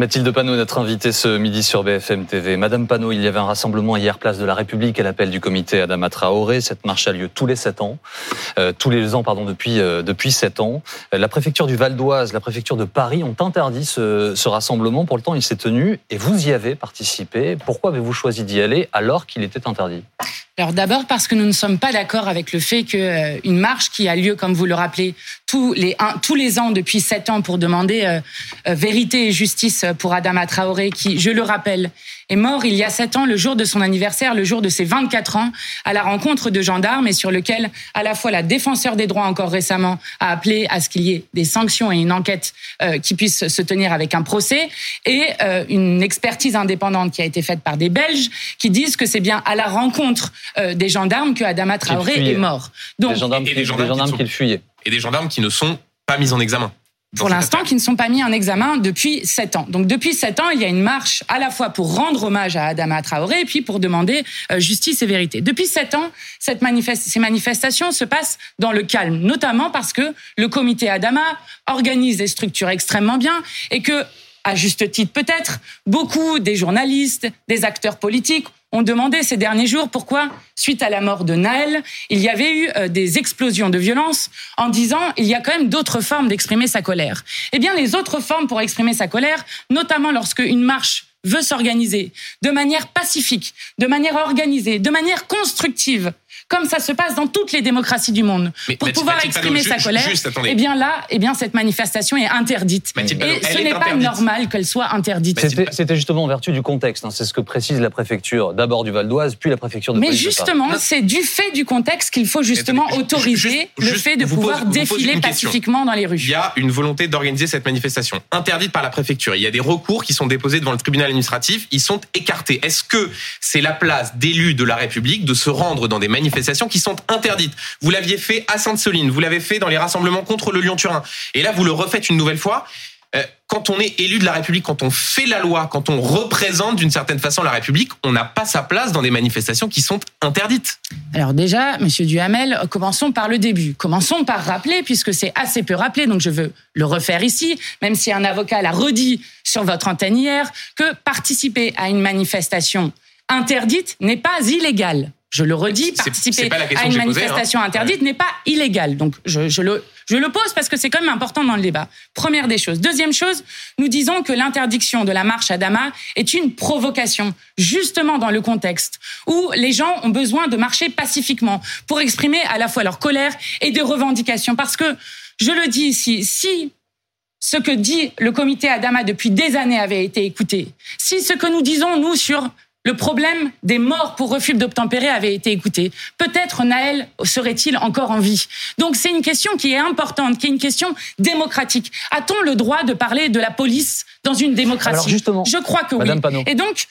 Mathilde Panot, notre invitée ce midi sur BFM TV. Madame Panot, il y avait un rassemblement hier place de la République à l'appel du comité Adama Traoré. Cette marche a lieu tous les sept ans, euh, tous les ans pardon depuis euh, depuis sept ans. La préfecture du Val d'Oise, la préfecture de Paris ont interdit ce, ce rassemblement. Pour le temps, il s'est tenu et vous y avez participé. Pourquoi avez-vous choisi d'y aller alors qu'il était interdit? Alors d'abord parce que nous ne sommes pas d'accord avec le fait qu'une euh, marche qui a lieu, comme vous le rappelez, tous les, tous les ans depuis sept ans pour demander euh, euh, vérité et justice pour Adama Traoré, qui, je le rappelle, est mort il y a sept ans, le jour de son anniversaire, le jour de ses 24 ans, à la rencontre de gendarmes et sur lequel à la fois la défenseur des droits encore récemment a appelé à ce qu'il y ait des sanctions et une enquête euh, qui puisse se tenir avec un procès et euh, une expertise indépendante qui a été faite par des Belges qui disent que c'est bien à la rencontre euh, des gendarmes que Adama Traoré est mort. Donc, des gendarmes, et des gendarmes, qui, fuyaient. Et des gendarmes qui ne sont pas mis en examen pour l'instant, qui ne sont pas mis en examen depuis sept ans. Donc depuis sept ans, il y a une marche à la fois pour rendre hommage à Adama Traoré et puis pour demander euh, justice et vérité. Depuis sept ans, cette ces manifestations se passent dans le calme, notamment parce que le comité Adama organise des structures extrêmement bien et que à juste titre peut-être, beaucoup des journalistes, des acteurs politiques ont demandé ces derniers jours pourquoi, suite à la mort de Naël, il y avait eu euh, des explosions de violence en disant il y a quand même d'autres formes d'exprimer sa colère. Eh bien, les autres formes pour exprimer sa colère, notamment lorsque une marche veut s'organiser de manière pacifique, de manière organisée, de manière constructive, comme ça se passe dans toutes les démocraties du monde, pour pouvoir exprimer sa colère, eh bien là, eh bien cette manifestation est interdite. et ce n'est pas normal qu'elle soit interdite. C'était justement en vertu du contexte. Hein. C'est ce que précise la préfecture, d'abord du Val d'Oise, puis la préfecture de Mais justement, c'est du fait du contexte qu'il faut justement autoriser le fait de pouvoir défiler pacifiquement dans les rues. Il y a une volonté d'organiser cette manifestation interdite par la préfecture. Il y a des recours qui sont déposés devant le tribunal administratif. Ils sont écartés. Est-ce que c'est la place d'élus de la République de se rendre dans des manifestations qui sont interdites. Vous l'aviez fait à Sainte-Soline, vous l'avez fait dans les rassemblements contre le Lyon-Turin. Et là, vous le refaites une nouvelle fois euh, quand on est élu de la République, quand on fait la loi, quand on représente d'une certaine façon la République, on n'a pas sa place dans des manifestations qui sont interdites. Alors déjà, Monsieur Duhamel, commençons par le début. Commençons par rappeler, puisque c'est assez peu rappelé, donc je veux le refaire ici, même si un avocat l'a redit sur votre antenne hier, que participer à une manifestation interdite n'est pas illégal je le redis, participer à une hein. manifestation interdite n'est pas illégal. Donc je, je, le, je le pose parce que c'est quand même important dans le débat. Première des choses. Deuxième chose, nous disons que l'interdiction de la marche à Dama est une provocation, justement dans le contexte où les gens ont besoin de marcher pacifiquement pour exprimer à la fois leur colère et des revendications. Parce que, je le dis ici, si ce que dit le comité Adama depuis des années avait été écouté, si ce que nous disons, nous, sur le problème des morts pour refus d'obtempérer avait été écouté. Peut-être Naël serait-il encore en vie. Donc c'est une question qui est importante, qui est une question démocratique. A-t-on le droit de parler de la police dans une démocratie? Alors justement, Je crois que oui. Et donc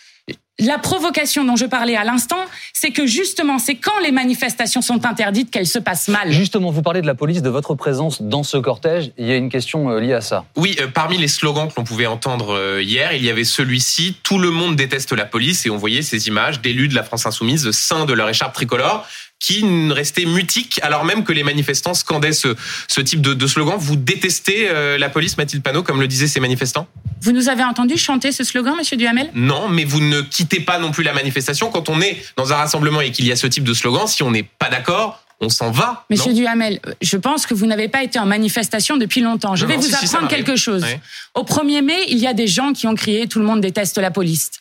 la provocation dont je parlais à l'instant, c'est que justement, c'est quand les manifestations sont interdites qu'elles se passent mal. Justement, vous parlez de la police, de votre présence dans ce cortège. Il y a une question euh, liée à ça. Oui, euh, parmi les slogans que l'on pouvait entendre euh, hier, il y avait celui-ci Tout le monde déteste la police. Et on voyait ces images d'élus de la France insoumise, sein de leur écharpe tricolore, qui restait mutique alors même que les manifestants scandaient ce, ce type de, de, slogan. Vous détestez euh, la police, Mathilde Panot, comme le disaient ces manifestants? Vous nous avez entendu chanter ce slogan, Monsieur Duhamel? Non, mais vous ne quittez pas non plus la manifestation. Quand on est dans un rassemblement et qu'il y a ce type de slogan, si on n'est pas d'accord, on s'en va. Monsieur Duhamel, je pense que vous n'avez pas été en manifestation depuis longtemps. Je vais vous apprendre quelque chose. Au 1er mai, il y a des gens qui ont crié Tout le monde déteste la police.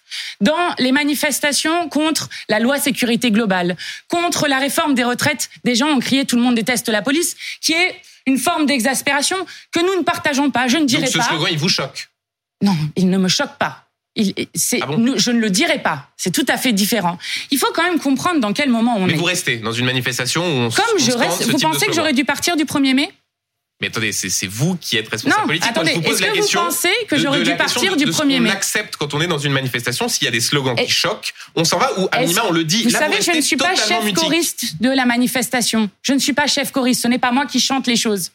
Dans les manifestations contre la loi sécurité globale, contre la réforme des retraites, des gens ont crié Tout le monde déteste la police, qui est une forme d'exaspération que nous ne partageons pas. Je ne dirais Donc ce pas. Ce slogan, il vous choque? Non, il ne me choque pas. Il, ah je ne le dirai pas. C'est tout à fait différent. Il faut quand même comprendre dans quel moment on est. Mais vous restez dans une manifestation où on Comme je reste. Vous pensez que j'aurais dû partir du 1er mai? Mais attendez, c'est vous qui êtes responsable non, politique. Attendez, je vous pose la question. Vous pensez que j'aurais dû partir du 1er mai? On accepte quand on est dans une manifestation, s'il y a des slogans qui choquent, on s'en va ou à minima on le dit. Vous savez, je ne suis pas chef choriste de la manifestation. Je ne suis pas chef choriste. Ce n'est pas moi qui chante les choses.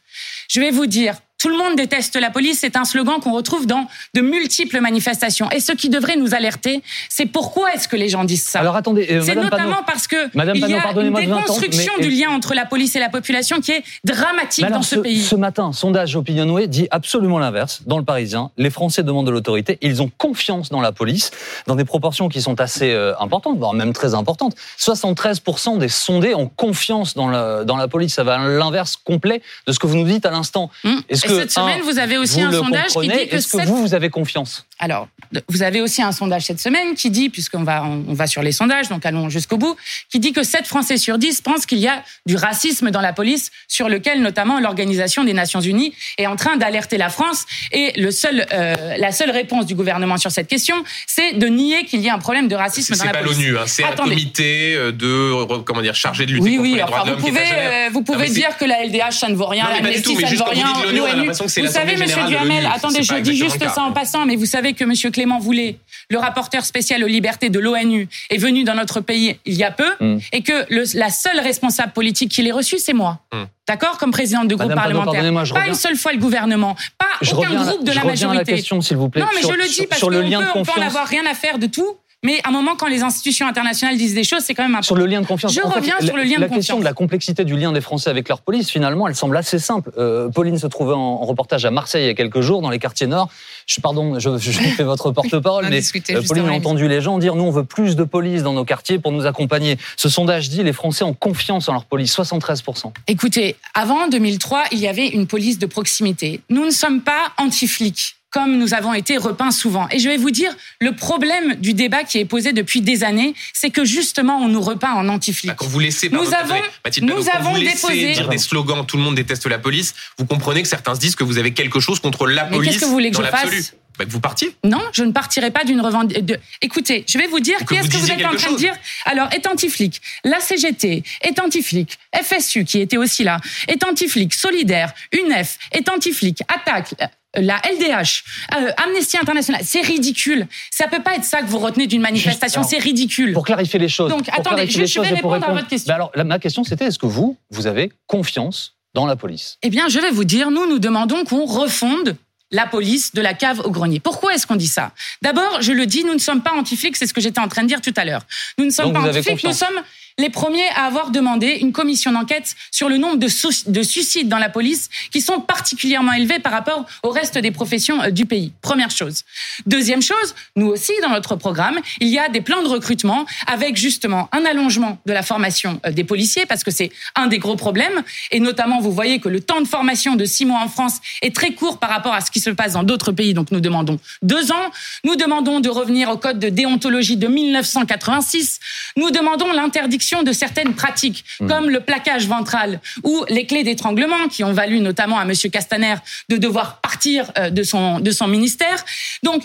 Je vais vous dire, Tout le monde déteste la police, c'est un slogan qu'on retrouve dans de multiples manifestations. Et ce qui devrait nous alerter, c'est pourquoi est-ce que les gens disent ça Alors attendez, euh, c'est notamment Panot. parce que Madame il y Panot, a une déconstruction mais- du lien entre la police et la population qui est dramatique dans ce, pays. Ce matin, sondage Opinionway dit absolument l'inverse. Dans le Parisien, les Français demandent de l'autorité. Ils ont confiance dans la police, dans des proportions qui sont assez euh, importantes, voire même très importantes. 73% des sondés ont confiance dans la, dans la police. Ça va à l'inverse complet de ce que vous nous dites à l'instant. Hum. Est-ce Et que, cette semaine, un, vous avez aussi vous un sondage qui dit que Est-ce que vous, vous avez confiance? Alors, vous avez aussi un sondage cette semaine qui dit, puisqu'on va, on va sur les sondages, donc allons jusqu'au bout, qui dit que 7 Français sur 10 pensent qu'il y a du racisme dans la police, sur lequel notamment l'Organisation des Nations Unies est en train d'alerter la France. Et le seul, euh, la seule réponse du gouvernement sur cette question, c'est de nier qu'il y ait un problème de racisme dans C'est la pas police. l'ONU, hein, c'est un Attendez. comité euh, de comment dire chargé de lutter Oui, contre oui. les droits Enfin, de vous l'homme. pouvez, euh, vous pouvez mais c'est- dire que la LDH ça ne vaut rien, Non, mais pas tout, mais ça ne vaut vous rien, l'ONU, a l'ONU. L'impression que c'est Vous savez, Monsieur Duhamel, attendez, je dis juste ça en passant, mais vous savez que Monsieur Clément Voulet, le rapporteur spécial aux libertés de l'ONU, est venu dans notre pays il y a peu, Mm. et que le- la seule responsable politique qui l'ait reçu, c'est moi. Mm. D'accord Comme présidente de groupe Madame parlementaire. Pas reviens- une seule fois le gouvernement, pas Je aucun reviens à la- groupe de je la reviens à la majorité. question, s'il vous plaît. Non, mais sur- je le dis sur- parce sur qu'on le peut, en avoir rien à faire de tout, mais à un moment, quand les institutions internationales disent des choses, c'est quand même important. Sur le lien de confiance. Je En reviens sur le lien de La question confiance. de la complexité du lien des Français avec leur police, finalement, elle semble assez simple. Euh, Pauline se trouvait en, en reportage à Marseille il y a quelques jours, dans les quartiers nord. Je, pardon, je, je fais votre porte-parole, mais discuté euh, Pauline a entendu les gens dire nous, on veut plus de police dans nos quartiers pour nous accompagner. Ce sondage dit les Français ont confiance en leur police, 73%. Écoutez, avant 2003, il y avait une police de proximité. Nous ne sommes pas anti-flics comme nous avons été repeints souvent. Et je vais vous dire, le problème du débat qui est posé depuis des années, c'est que justement, on nous repeint en anti-flics. Bah, Quand vous laissez, Nous pardon, avons- Mathilde nous quand avons vous déposé- dire des slogans, tout le monde déteste la police, vous comprenez que certains se disent que vous avez quelque chose contre la Mais police qu'est-ce que vous voulez que je fasse Bah, que vous partiez. Non, je ne partirai pas d'une revendication. Écoutez, je vais vous dire qu'est-ce que vous êtes en train de dire. Alors, est anti-flic. La CGT est anti-flic. FSU, qui était aussi là, est anti-flic. Solidaire, UNEF est anti-flic. Attaque. La LDH, euh, Amnesty International, c'est ridicule. Ça peut pas être ça que vous retenez d'une manifestation, c'est ridicule. Pour clarifier les choses. Donc, attendez, je- vais répondre à votre question. Alors, la- ma question, c'était est-ce que vous, vous avez confiance dans la police? Eh bien, je vais vous dire, nous, nous demandons qu'on refonde la police de la cave au grenier. Pourquoi est-ce qu'on dit ça? D'abord, je le dis, nous ne sommes pas anti-flics, c'est ce que j'étais en train de dire tout à l'heure. Nous ne sommes Donc pas anti-flics, nous sommes les premiers à avoir demandé une commission d'enquête sur le nombre de, suicides dans la police qui sont particulièrement élevés par rapport au reste des professions euh, du pays. Première chose. Deuxième chose, nous aussi, dans notre programme, il y a des plans de recrutement avec justement un allongement de la formation euh, des policiers parce que c'est un des gros problèmes. Et notamment, vous voyez que le temps de formation de six mois en France est très court par rapport à ce qui se passe dans d'autres pays. Donc nous demandons deux ans. Nous demandons de revenir au code de déontologie de 1986. Nous demandons l'interdiction de certaines pratiques, comme le plaquage ventral ou les clés d'étranglement, qui ont valu notamment à Monsieur Castaner de devoir partir euh, de son, de son ministère. Donc,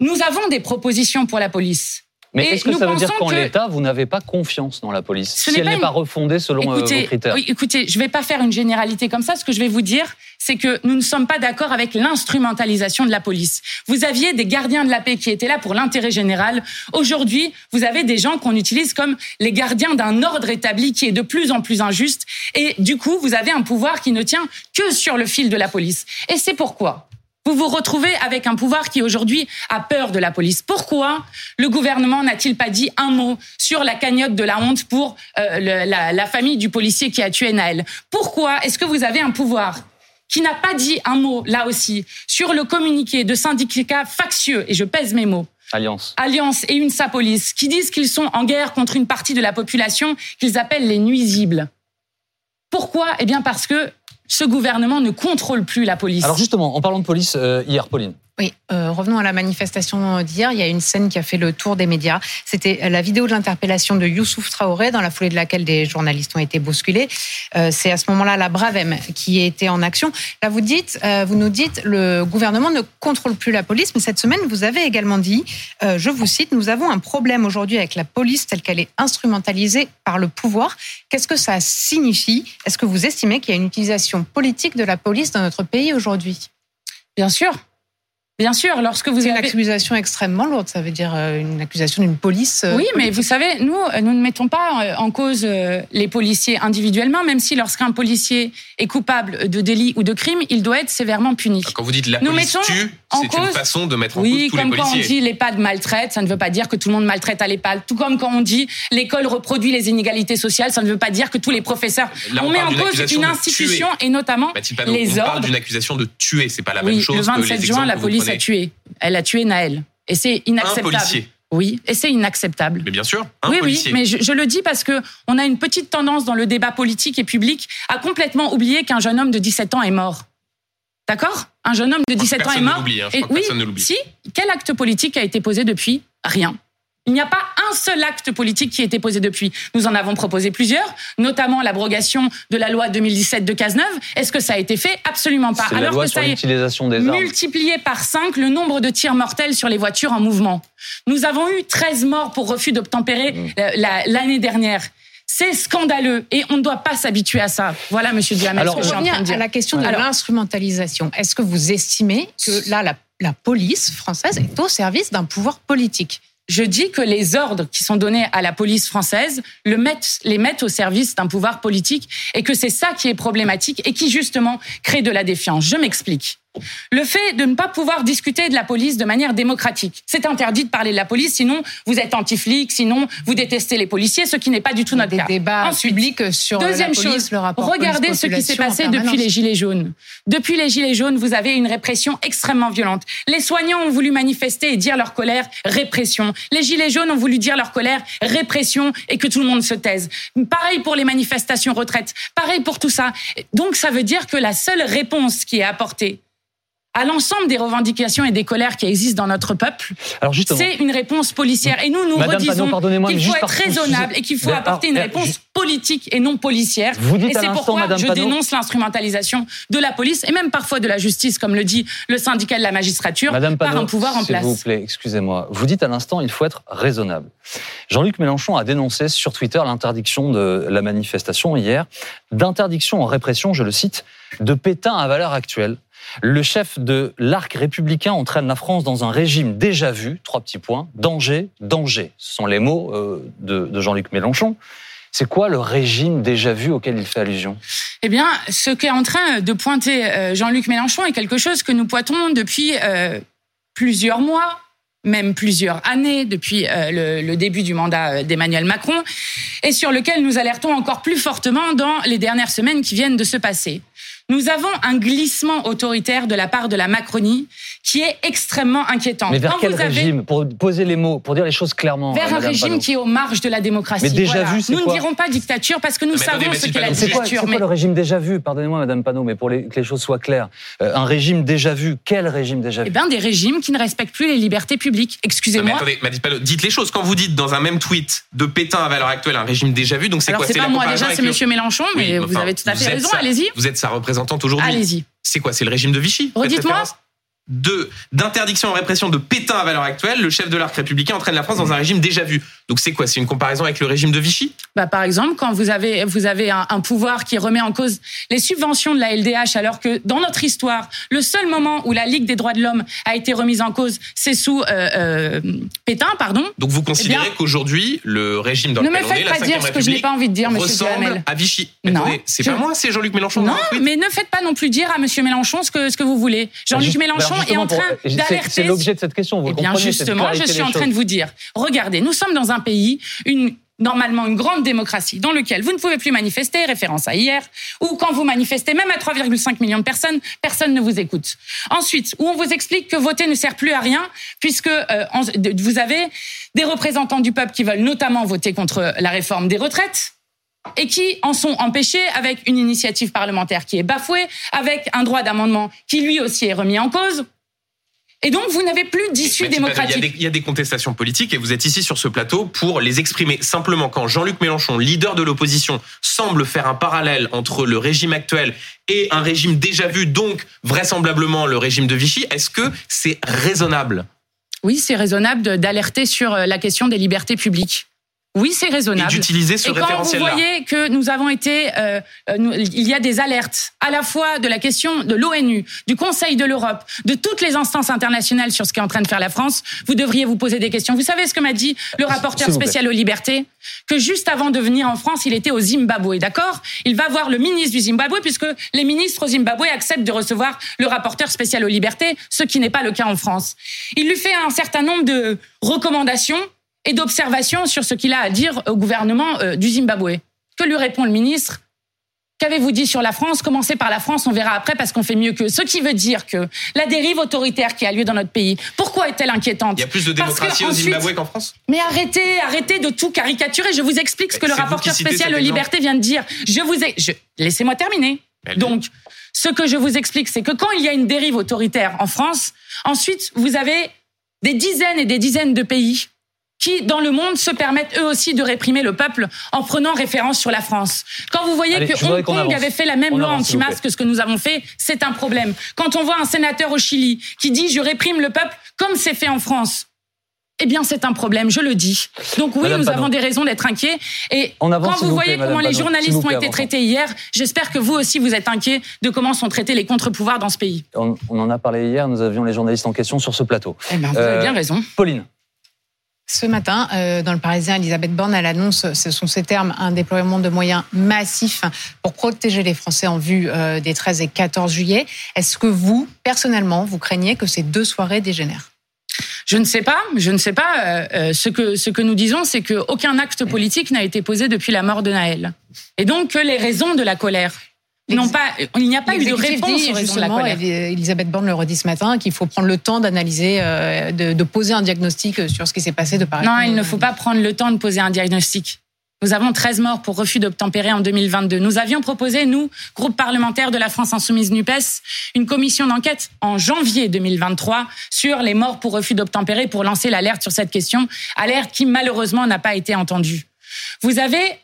nous avons des propositions pour la police. Mais est-ce que nous ça veut dire qu'en que- l'état, vous n'avez pas confiance dans la police Ce Si n'est elle pas n'est une- pas refondée selon euh, vos Écoutez, critères oui, écoutez, je vais pas faire une généralité comme ça. Ce que je vais vous dire, c'est que nous ne sommes pas d'accord avec l'instrumentalisation de la police. Vous aviez des gardiens de la paix qui étaient là pour l'intérêt général. Aujourd'hui, vous avez des gens qu'on utilise comme les gardiens d'un ordre établi qui est de plus en plus injuste. Et du coup, vous avez un pouvoir qui ne tient que sur le fil de la police. Et c'est pourquoi vous vous retrouvez avec un pouvoir qui aujourd'hui a peur de la police. Pourquoi le gouvernement n'a-t-il pas dit un mot sur la cagnotte de la honte pour euh, la, la famille du policier qui a tué Naël? Pourquoi est-ce que vous avez un pouvoir qui n'a pas dit un mot, là aussi, sur le communiqué de syndicats factieux, et je pèse mes mots, Alliance. Alliance et UNSA Police, qui disent qu'ils sont en guerre contre une partie de la population qu'ils appellent les nuisibles. Pourquoi? Eh bien parce que ce gouvernement ne contrôle plus la police. Alors justement, en parlant de police, euh, hier, Pauline, Oui, euh, revenons à la manifestation d'hier. Il y a une scène qui a fait le tour des médias. C'était la vidéo de l'interpellation de Youssouf Traoré, dans la foulée de laquelle des journalistes ont été bousculés. Euh, c'est à ce moment-là la Bravem qui était en action. Là, vous dites, euh, vous nous dites, le gouvernement ne contrôle plus la police, mais cette semaine, vous avez également dit, euh, je vous cite, nous avons un problème aujourd'hui avec la police telle qu'elle est instrumentalisée par le pouvoir. Qu'est-ce que ça signifie? Est-ce que vous estimez qu'il y a une utilisation politique de la police dans notre pays aujourd'hui? Bien sûr. Bien sûr, lorsque vous C'est une avez... accusation extrêmement lourde. Ça veut dire euh, une accusation d'une police. euh, Oui, mais vous savez, nous, euh, nous ne mettons pas en cause les policiers individuellement, même si lorsqu'un policier est coupable de délit ou de crime, il doit être sévèrement puni. Quand vous dites la Nous police mettons tue, c'est une façon de mettre en Oui, cause tous comme quand on dit l'EHPAD maltraite, ça ne veut pas dire que tout le monde maltraite à l'EHPAD. Tout comme quand on dit l'école reproduit les inégalités sociales, ça ne veut pas dire que tous les professeurs. Là, on on met parle en cause une institution et notamment Mathilde Panot, les on parle ordres. d'une accusation de tuer, c'est pas la même Oui, chose le que 27 les juin, la police a tué. Elle a tué Naël. Et c'est inacceptable. Un policier. Oui, et c'est inacceptable. Mais bien sûr, un oui, policier. oui, mais je, je le dis parce que on a une petite tendance dans le débat politique et public à complètement oublier qu'un jeune homme de 17 ans est mort. D'accord? Un jeune homme de crois que 17 ans est mort. hein. Je Et oui, personne ne l'oublie. si, quel acte politique a été posé depuis Rien. Il n'y a pas un seul acte politique qui a été posé depuis. Nous en avons proposé plusieurs, notamment l'abrogation de la loi 2017 de Cazeneuve. Est-ce que ça a été fait? Absolument pas. La Alors loi que sur ça l'utilisation des armes. multiplié par 5 le nombre de tirs mortels sur les voitures en mouvement. Nous avons eu 13 morts pour refus d'obtempérer Mmh. la- l'année dernière. C'est scandaleux et on ne doit pas s'habituer à ça. Voilà, Monsieur Duhamel, Alors, je dire. à la question de l'instrumentalisation, est-ce que vous estimez que là, la, la police française est au service d'un pouvoir politique? Je dis que les ordres qui sont donnés à la police française le mettent, les mettent au service d'un pouvoir politique et que c'est ça qui est problématique et qui justement crée de la défiance. Je m'explique. Le fait de ne pas pouvoir discuter de la police de manière démocratique. C'est interdit de parler de la police, sinon vous êtes anti-flic, sinon vous détestez les policiers, ce qui n'est pas du tout notre Des cas. débats Ensuite, publics sur Deuxième la police, chose, le rapport regardez ce qui s'est passé depuis les Gilets jaunes. Depuis les Gilets jaunes, vous avez une répression extrêmement violente. Les soignants ont voulu manifester et dire leur colère, répression. Les Gilets jaunes ont voulu dire leur colère, répression, et que tout le monde se taise. Pareil pour les manifestations retraites, pareil pour tout ça. Donc ça veut dire que la seule réponse qui est apportée à l'ensemble des revendications et des colères qui existent dans notre peuple, Alors justement, c'est une réponse policière. Et nous, nous Madame redisons qu'il faut être raisonnable et qu'il faut Mais apporter une alors, réponse juste- politique et non policière. Vous dites et à c'est l'instant, pourquoi Madame je dénonce l'instrumentalisation de la police et même parfois de la justice, comme le dit le syndicat de la magistrature, Madame par un pouvoir en s'il place. vous plaît, excusez-moi. Vous dites à l'instant, il faut être raisonnable. Jean-Luc Mélenchon a dénoncé sur Twitter l'interdiction de la manifestation hier, d'interdiction en répression, je le cite, de Pétain à valeur actuelle. Le chef de l'arc républicain entraîne la France dans un régime déjà vu, trois petits points, danger, danger. Ce sont les mots euh, de, Jean-Luc Mélenchon. C'est quoi le régime déjà vu auquel il fait allusion? Eh bien, ce qu'est en train de pointer euh, Jean-Luc Mélenchon est quelque chose que nous pointons depuis euh, plusieurs mois, même plusieurs années, depuis le, début du mandat d'Emmanuel Macron, et sur lequel nous alertons encore plus fortement dans les dernières semaines qui viennent de se passer. Nous avons un glissement autoritaire de la part de la Macronie qui est extrêmement inquiétant. Mais vers Quand quel vous avez- régime Pour poser les mots, pour dire les choses clairement. vers un Madame régime qui est aux marges de la démocratie. Mais déjà Voilà. vu, c'est Nous quoi ne dirons pas dictature parce que nous Mais savons ce qu'est la Panot, C'est quoi, c'est dictature. quoi mais- le régime déjà vu? Pardonnez-moi, Madame Panot, mais pour les- que les choses soient claires. Euh, un régime déjà vu, quel régime déjà Eh vu bien, des régimes qui ne respectent plus les libertés publiques. Non, mais Excusez-moi. attendez, Mathilde Panot, dites les choses. Quand vous dites dans un même tweet de Pétain à valeur actuelle un régime déjà vu, donc c'est quoi c'est pas moi déjà, c'est Monsieur Mélenchon, mais vous avez tout à fait raison. Allez-y. Vous êtes sa représentante aujourd'hui. Allez-y. C'est quoi C'est le régime de Vichy Redites-moi. De d'interdiction en répression de Pétain à valeur actuelle, le chef de l'arc républicain entraîne la France dans un régime déjà vu. Donc c'est quoi? C'est une comparaison avec le régime de Vichy? Bah, par exemple, quand vous avez, vous avez un, un pouvoir qui remet en cause les subventions de la LDH, alors que dans notre histoire, le seul moment où la Ligue des droits de l'homme a été remise en cause, c'est sous euh, euh, Pétain, pardon. Donc vous considérez Eh qu'aujourd'hui le régime dans Ne me lequel on est, faites la pas 5 dire ce que je n'ai pas envie de dire, Monsieur Duhamel. à Vichy. Non, c'est je- pas moi, c'est Jean-Luc Mélenchon. Non, tweet. mais ne faites pas non plus dire à Monsieur Mélenchon ce que, ce que vous voulez. Jean-Luc Juste- Mélenchon est en train d'alerter. C'est l'objet de cette question, vous Eh bien, justement, je suis en train de vous dire, regardez, nous sommes dans un pays, une normalement une grande démocratie, dans lequel vous ne pouvez plus manifester, référence à hier, ou quand vous manifestez, même à 3,5 millions de personnes, personne ne vous écoute. Ensuite, où on vous explique que voter ne sert plus à rien, puisque euh, vous avez des représentants du peuple qui veulent notamment voter contre la réforme des retraites, et qui en sont empêchés avec une initiative parlementaire qui est bafouée, avec un droit d'amendement qui lui aussi est remis en cause. Et donc, vous n'avez plus d'issue démocratique. Il y, a des, il y a des contestations politiques et vous êtes ici sur ce plateau pour les exprimer. Simplement, quand Jean-Luc Mélenchon, leader de l'opposition, semble faire un parallèle entre le régime actuel et un régime déjà vu, donc vraisemblablement le régime de Vichy, est-ce que c'est raisonnable? Oui, c'est raisonnable d'alerter sur euh, la question des libertés publiques. Oui, c'est raisonnable. Et d'utiliser ce Et quand vous référentiel-là. voyez que nous avons été, euh, euh, nous- il y a des alertes à la fois de la question de l'ONU, du Conseil de l'Europe, de toutes les instances internationales sur ce qu'est en train de faire la France, vous devriez vous poser des questions. Vous savez ce que m'a dit le rapporteur spécial aux libertés? Que juste avant de venir en France, il était au Zimbabwe, d'accord? Il va voir le ministre du Zimbabwe puisque les ministres au Zimbabwe acceptent de recevoir le rapporteur spécial aux libertés, ce qui n'est pas le cas en France. Il lui fait un certain nombre de recommandations et d'observations sur ce qu'il a à dire au gouvernement euh, du Zimbabwe. Que lui répond le ministre? Qu'avez-vous dit sur la France? Commencez par la France, on verra après parce qu'on fait mieux que. Ce qui veut dire que la dérive autoritaire qui a lieu dans notre pays, pourquoi est-elle inquiétante? Il y a plus de démocratie au Zimbabwe qu'en France? Mais arrêtez, arrêtez de tout caricaturer. Je vous explique ce que le rapporteur spécial aux libertés vient de dire. Je vous ai, je- laissez-moi terminer. Donc, ce que je vous explique, c'est que quand il y a une dérive autoritaire en France, ensuite, vous avez des dizaines et des dizaines de pays qui, dans le monde, se permettent eux aussi de réprimer le peuple en prenant référence sur la France. Quand vous voyez Allez, que Hong Kong avance. avait fait la même On loi anti-masque que ce que nous avons fait, c'est un problème. Quand on voit un sénateur au Chili qui dit je réprime le peuple comme c'est fait en France, eh bien, c'est un problème, je le dis. Donc oui, Madame nous avons des raisons d'être inquiets. Et avance, quand vous vous voyez plaît, comment Madame les journalistes ont été traités hier, j'espère que vous aussi vous êtes inquiets de comment sont traités les contre-pouvoirs dans ce pays. On, on en a parlé hier, nous avions les journalistes en question sur ce plateau. Eh bien, vous Euh, avez bien raison. Pauline, Ce matin, euh, dans le Parisien, Elisabeth Borne, elle annonce, ce sont ses termes, un déploiement de moyens massifs pour protéger les Français en vue euh, des 13 et 14 juillet. Est-ce que vous, personnellement, vous craignez que ces deux soirées dégénèrent? Je ne sais pas, je ne sais pas. euh, euh, ce que ce que nous disons, c'est qu'aucun acte politique n'a été posé depuis la mort de Naël, et donc que les raisons de la colère n'ont pas, il n'y a pas eu de réponse dit, de la colère. et Elisabeth Borne le redit ce matin, qu'il faut prendre le temps d'analyser, euh, de, de poser un diagnostic sur ce qui s'est passé de Paris. Non, il ne faut pas prendre le temps de poser un diagnostic. Nous avons 13 morts pour refus d'obtempérer en 2022. Nous avions proposé, nous, groupe parlementaire de la France Insoumise NUPES, une commission d'enquête en janvier 2023 sur les morts pour refus d'obtempérer pour lancer l'alerte sur cette question, alerte qui malheureusement n'a pas été entendue. Vous avez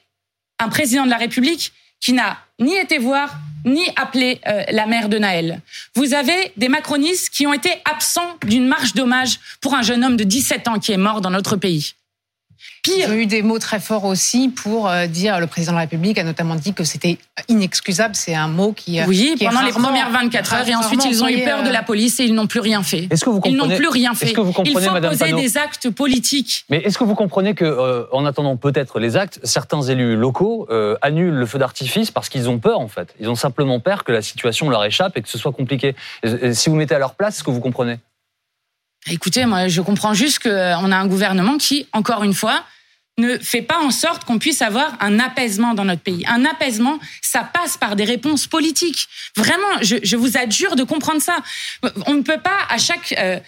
un président de la République qui n'a ni été voir, ni appelé euh, la mère de Naël. Vous avez des macronistes qui ont été absents d'une marche d'hommage pour un jeune homme de 17 ans qui est mort dans notre pays. Ils Pire, ont eu des mots très forts aussi pour euh, dire, le président de la République a notamment dit que c'était inexcusable. C'est un mot qui. euh, oui, qui est pendant les premières 24 heures, et ensuite ils ont eu peur de la police et ils n'ont plus rien fait. est-ce que vous Ils comprenez n'ont plus rien fait. Est-ce que vous comprenez, Il faut Madame poser Panot des actes politiques. Mais est-ce que vous comprenez que, euh, en attendant peut-être les actes, certains élus locaux euh, annulent le feu d'artifice parce qu'ils ont peur en fait? Ils ont simplement peur que la situation leur échappe et que ce soit compliqué. Et- et si vous mettez à leur place, est-ce que vous comprenez? Écoutez, moi, je comprends juste qu'on a un gouvernement qui, encore une fois, ne fait pas en sorte qu'on puisse avoir un apaisement dans notre pays. Un apaisement, ça passe par des réponses politiques. Vraiment, je, je vous adjure de comprendre ça. On ne peut pas à chaque euh,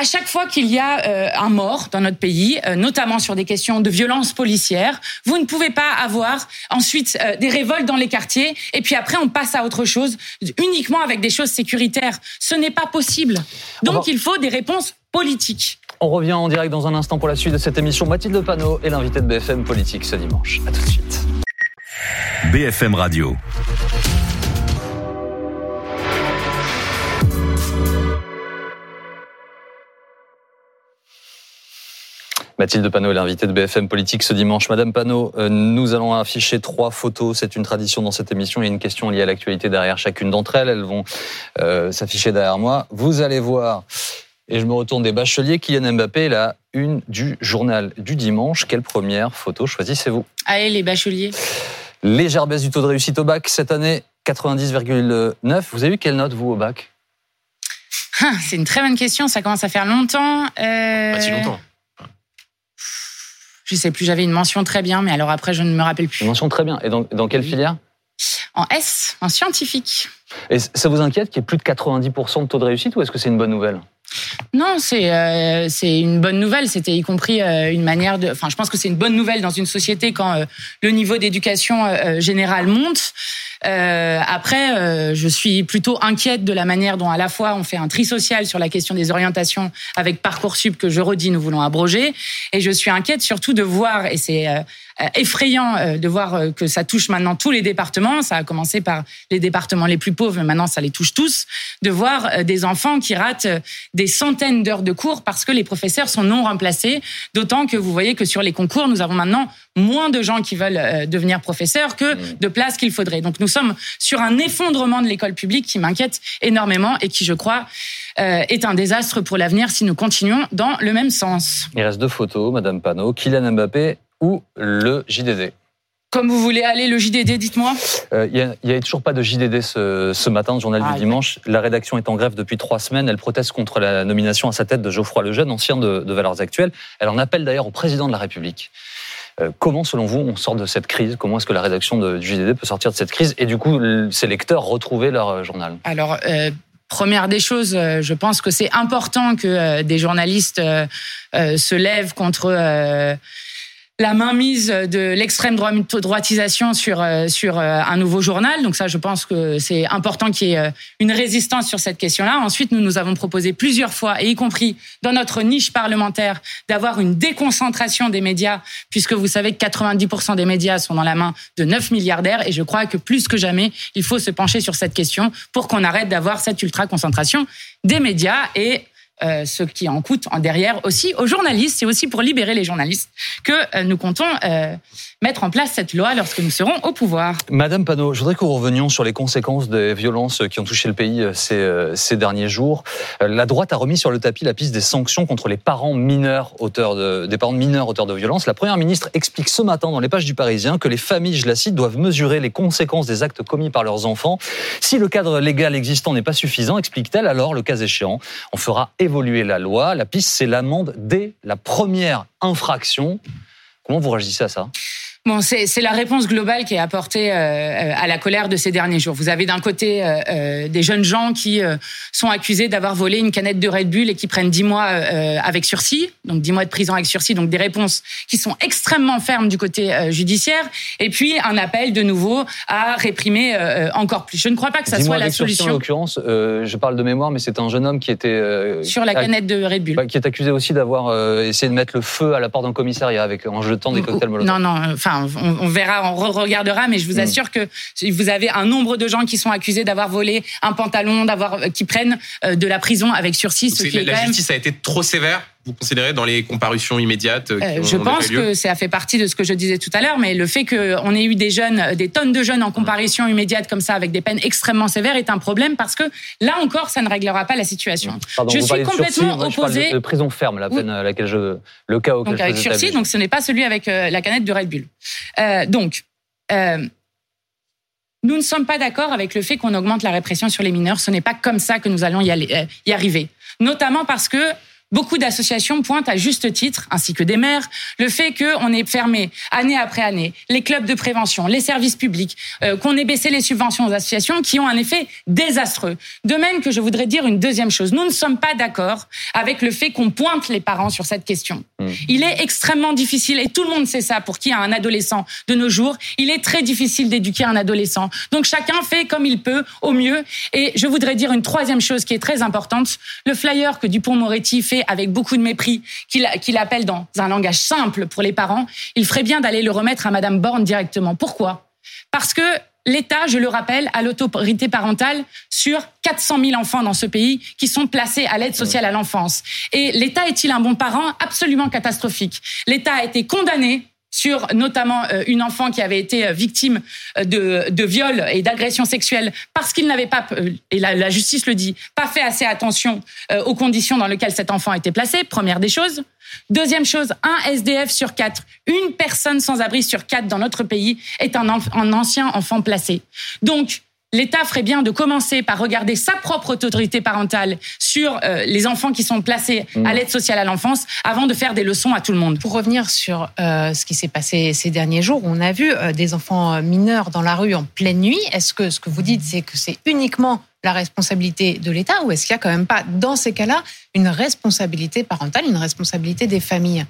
à chaque fois qu'il y a euh, un mort dans notre pays, euh, notamment sur des questions de violence policière, vous ne pouvez pas avoir ensuite euh, des révoltes dans les quartiers et puis après on passe à autre chose uniquement avec des choses sécuritaires. Ce n'est pas possible. Donc va- il faut des réponses politiques. On revient en direct dans un instant pour la suite de cette émission. Mathilde Panot est l'invitée de BFM Politique ce dimanche. À tout de suite. BFM Radio. Mathilde Panot est l'invitée de BFM Politique ce dimanche. Madame Panot, euh, nous allons afficher trois photos. C'est une tradition dans cette émission. Il y a une question liée à l'actualité derrière chacune d'entre elles. Elles vont euh, s'afficher derrière moi. Vous allez voir, et je me retourne des bacheliers, Kylian Mbappé, la une du journal du dimanche. Quelle première photo choisissez-vous? Allez les bacheliers. Légère baisse du taux de réussite au bac cette année, 90,9. Vous avez eu quelle note, vous, au bac? Ah, C'est une très bonne question. Ça commence à faire longtemps. Euh, Pas si longtemps. Je sais plus. J'avais une mention très bien, mais alors après je ne me rappelle plus. Une mention très bien. Et dans, dans quelle filière? En S, en scientifique. Et ça vous inquiète qu'il y ait plus de 90% de taux de réussite ou est-ce que c'est une bonne nouvelle? Non, c'est euh, c'est une bonne nouvelle. C'était y compris euh, une manière de. Enfin, je pense que c'est une bonne nouvelle dans une société quand euh, le niveau d'éducation générale monte. Euh, après, euh, je suis plutôt inquiète de la manière dont à la fois on fait un tri social sur la question des orientations avec parcoursup que je redis, nous voulons abroger, et je suis inquiète surtout de voir, et c'est euh, euh, effrayant euh, de voir que ça touche maintenant tous les départements. Ça a commencé par les départements les plus pauvres, mais maintenant ça les touche tous. De voir des enfants qui ratent des centaines d'heures de cours parce que les professeurs sont non remplacés. D'autant que vous voyez que sur les concours, nous avons maintenant moins de gens qui veulent devenir professeurs que mmh. de places qu'il faudrait. Donc nous sommes sur un effondrement de l'école publique qui m'inquiète énormément et qui, je crois, est un désastre pour l'avenir si nous continuons dans le même sens. Il reste deux photos, Madame Panot. Kylian Mbappé ou le JDD comme vous voulez aller, le JDD, dites-moi. Euh, il n'y a, toujours pas de JDD ce, ce matin, le journal du ah, dimanche. La rédaction est en grève depuis trois semaines. Elle proteste contre la nomination à sa tête de Geoffroy Lejeune, ancien de, de Valeurs Actuelles. Elle en appelle d'ailleurs au président de la République. Euh, comment, selon vous, on sort de cette crise? Comment est-ce que la rédaction du JDD peut sortir de cette crise? Et du coup, ses lecteurs retrouver leur euh, journal. Alors, Première des choses, je pense que c'est important que des journalistes se lèvent contre la mainmise de l'extrême droitisation sur euh, sur euh, un nouveau journal. Donc ça, je pense que c'est important qu'il y ait euh, une résistance sur cette question-là. Ensuite, nous nous avons proposé plusieurs fois, et y compris dans notre niche parlementaire, d'avoir une déconcentration des médias, puisque vous savez que 90% des médias sont dans la main de 9 milliardaires. Et je crois que plus que jamais, il faut se pencher sur cette question pour qu'on arrête d'avoir cette ultra concentration des médias et euh, ce qui en coûte en derrière aussi aux journalistes. C'est aussi pour libérer les journalistes que euh, nous comptons euh, mettre en place cette loi lorsque nous serons au pouvoir. Madame Panot, je voudrais que nous revenions sur les conséquences des violences qui ont touché le pays ces, ces derniers jours. La droite a remis sur le tapis la piste des sanctions contre les parents mineurs auteurs de, des parents mineurs auteurs de violences. La première ministre explique ce matin dans les pages du Parisien que les familles, je la cite, doivent mesurer les conséquences des actes commis par leurs enfants. Si le cadre légal existant n'est pas suffisant, explique-t-elle, alors, le cas échéant, on fera évoluer la loi. La piste, c'est l'amende dès la première infraction. Comment vous réagissez à ça? Bon, c'est la réponse globale qui est apportée euh, à la colère de ces derniers jours. Vous avez d'un côté euh, euh, des jeunes gens qui sont accusés d'avoir volé une canette de Red Bull et qui prennent 10 mois avec sursis, donc 10 mois de prison avec sursis, donc des réponses qui sont extrêmement fermes du côté judiciaire, et puis un appel de nouveau à réprimer encore plus. Je ne crois pas que ça soit la solution. en l'occurrence, je parle de mémoire, mais c'est un jeune homme qui était sur la canette de Red Bull, qui est accusé aussi d'avoir essayé de mettre le feu à la porte d'un commissariat avec en jetant des cocktails Molotov. Non, non, enfin on, verra, on regardera, mais je vous mm. assure que vous avez un nombre de gens qui sont accusés d'avoir volé un pantalon, d'avoir euh, qui prennent euh, de la prison avec sursis. la, justice a été trop sévère vous considérez dans les comparutions immédiates euh, Je pense que ça fait partie de ce que je disais tout à l'heure, mais le fait qu'on ait eu des jeunes, des tonnes de jeunes en comparution immédiate comme ça, avec des peines extrêmement sévères, est un problème parce que là encore, ça ne réglera pas la situation. je suis complètement opposé. De, prison ferme, la peine à laquelle je, le cas auquel donc avec sursis, donc ce n'est pas celui avec la canette de Red Bull. Euh, donc, euh, nous ne sommes pas d'accord avec le fait qu'on augmente la répression sur les mineurs. Ce n'est pas comme ça que nous allons y, aller, euh, y arriver. Notamment parce que Beaucoup d'associations pointent à juste titre, ainsi que des maires, le fait qu'on ait fermé année après année les clubs de prévention, les services publics, euh, qu'on ait baissé les subventions aux associations qui ont un effet désastreux. De même que je voudrais dire une deuxième chose. Nous ne sommes pas d'accord avec le fait qu'on pointe les parents sur cette question. Mmh. Il est extrêmement difficile, et tout le monde sait ça, pour qui a un adolescent de nos jours, il est très difficile d'éduquer un adolescent. Donc chacun fait comme il peut, au mieux. Et je voudrais dire une troisième chose qui est très importante. Le flyer que Dupont-Moretti fait avec beaucoup de mépris, qu'il appelle dans un langage simple pour les parents, il ferait bien d'aller le remettre à Madame Borne directement. Pourquoi? Parce que L'État, je le rappelle, a l'autorité parentale sur 400 000 enfants dans ce pays qui sont placés à l'aide sociale à l'enfance. Et l'État est-il un bon parent? Absolument catastrophique. L'État a été condamné sur notamment euh, une enfant qui avait été euh, victime euh, de, de viol et d'agression sexuelle parce qu'il n'avait pas, et la, justice le dit, pas fait assez attention aux conditions dans lesquelles cet enfant était placé, première des choses. Deuxième chose, un SDF sur quatre, une personne sans abri sur quatre dans notre pays est un, un ancien enfant placé. Donc, l'État ferait bien de commencer par regarder sa propre autorité parentale sur euh, les enfants qui sont placés à mmh. l'aide sociale à l'enfance avant de faire des leçons à tout le monde. Pour revenir sur euh, ce qui s'est passé ces derniers jours, on a vu euh, des enfants mineurs dans la rue en pleine nuit. Est-ce que ce que vous dites, c'est que c'est uniquement la responsabilité de l'État ou est-ce qu'il n'y a quand même pas, dans ces cas-là, une responsabilité parentale, une responsabilité des familles?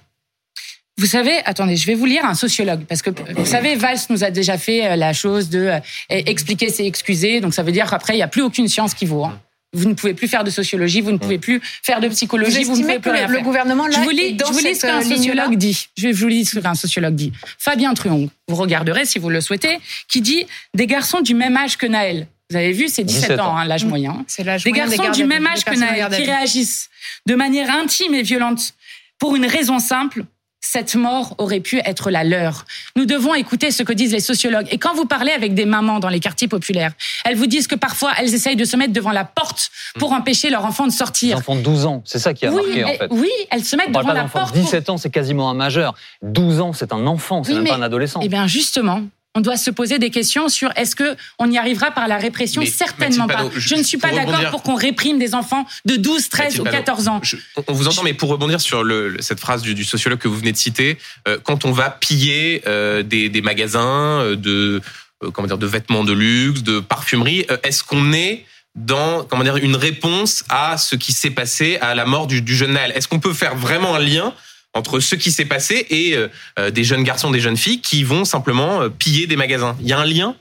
Vous savez, attendez, je vais vous lire un sociologue parce que vous savez, Valls nous a déjà fait euh, la chose de euh, expliquer, c'est excuser. Donc ça veut dire qu'après il n'y a plus aucune science qui vaut. Hein. Vous ne pouvez plus faire de sociologie, vous ne pouvez plus faire de psychologie, vous, vous ne pouvez plus le, rien le faire. gouvernement là, je vous lis, dans je vous lis ce qu'un euh, sociologue dit. Je vais vous lire ce qu'un sociologue dit. Fabien Truong, vous regarderez si vous le souhaitez, qui dit des garçons du même âge que Naël. Vous avez vu, c'est 17, 17 ans, hein, l'âge moyen. C'est l'âge Des moyen garçons gardes du même des âge que Naël qui réagissent de manière intime et violente pour une raison simple. Cette mort aurait pu être la leur. Nous devons écouter ce que disent les sociologues. Et quand vous parlez avec des mamans dans les quartiers populaires, elles vous disent que parfois elles essayent de se mettre devant la porte pour empêcher leur enfant de Les sortir. enfants de 12 ans, c'est ça qui a oui, marqué en fait. oui, elles se mettent On parle devant pas la porte. pour- 17 ans, c'est quasiment un majeur. 12 ans, c'est un enfant, c'est Oui, même mais- pas un adolescent. Eh bien, justement, on doit se poser des questions sur est-ce que on y arrivera par la répression? Mais, Certainement pas. Je ne suis pas d'accord rebondir- pour qu'on réprime des enfants de 12, 13 Mathilde ou Panot, 14 ans. je- on- vous entend, mais pour rebondir sur le, cette phrase du, du sociologue que vous venez de citer, euh, quand on va piller euh, des, des magasins euh, de comment dire de vêtements de luxe, de parfumerie, est-ce qu'on est dans comment dire une réponse à ce qui s'est passé à la mort du, du jeune Naël? Est-ce qu'on peut faire vraiment un lien entre ce qui s'est passé et euh, euh, des jeunes garçons, des jeunes filles qui vont simplement euh, piller des magasins Il y a un lien?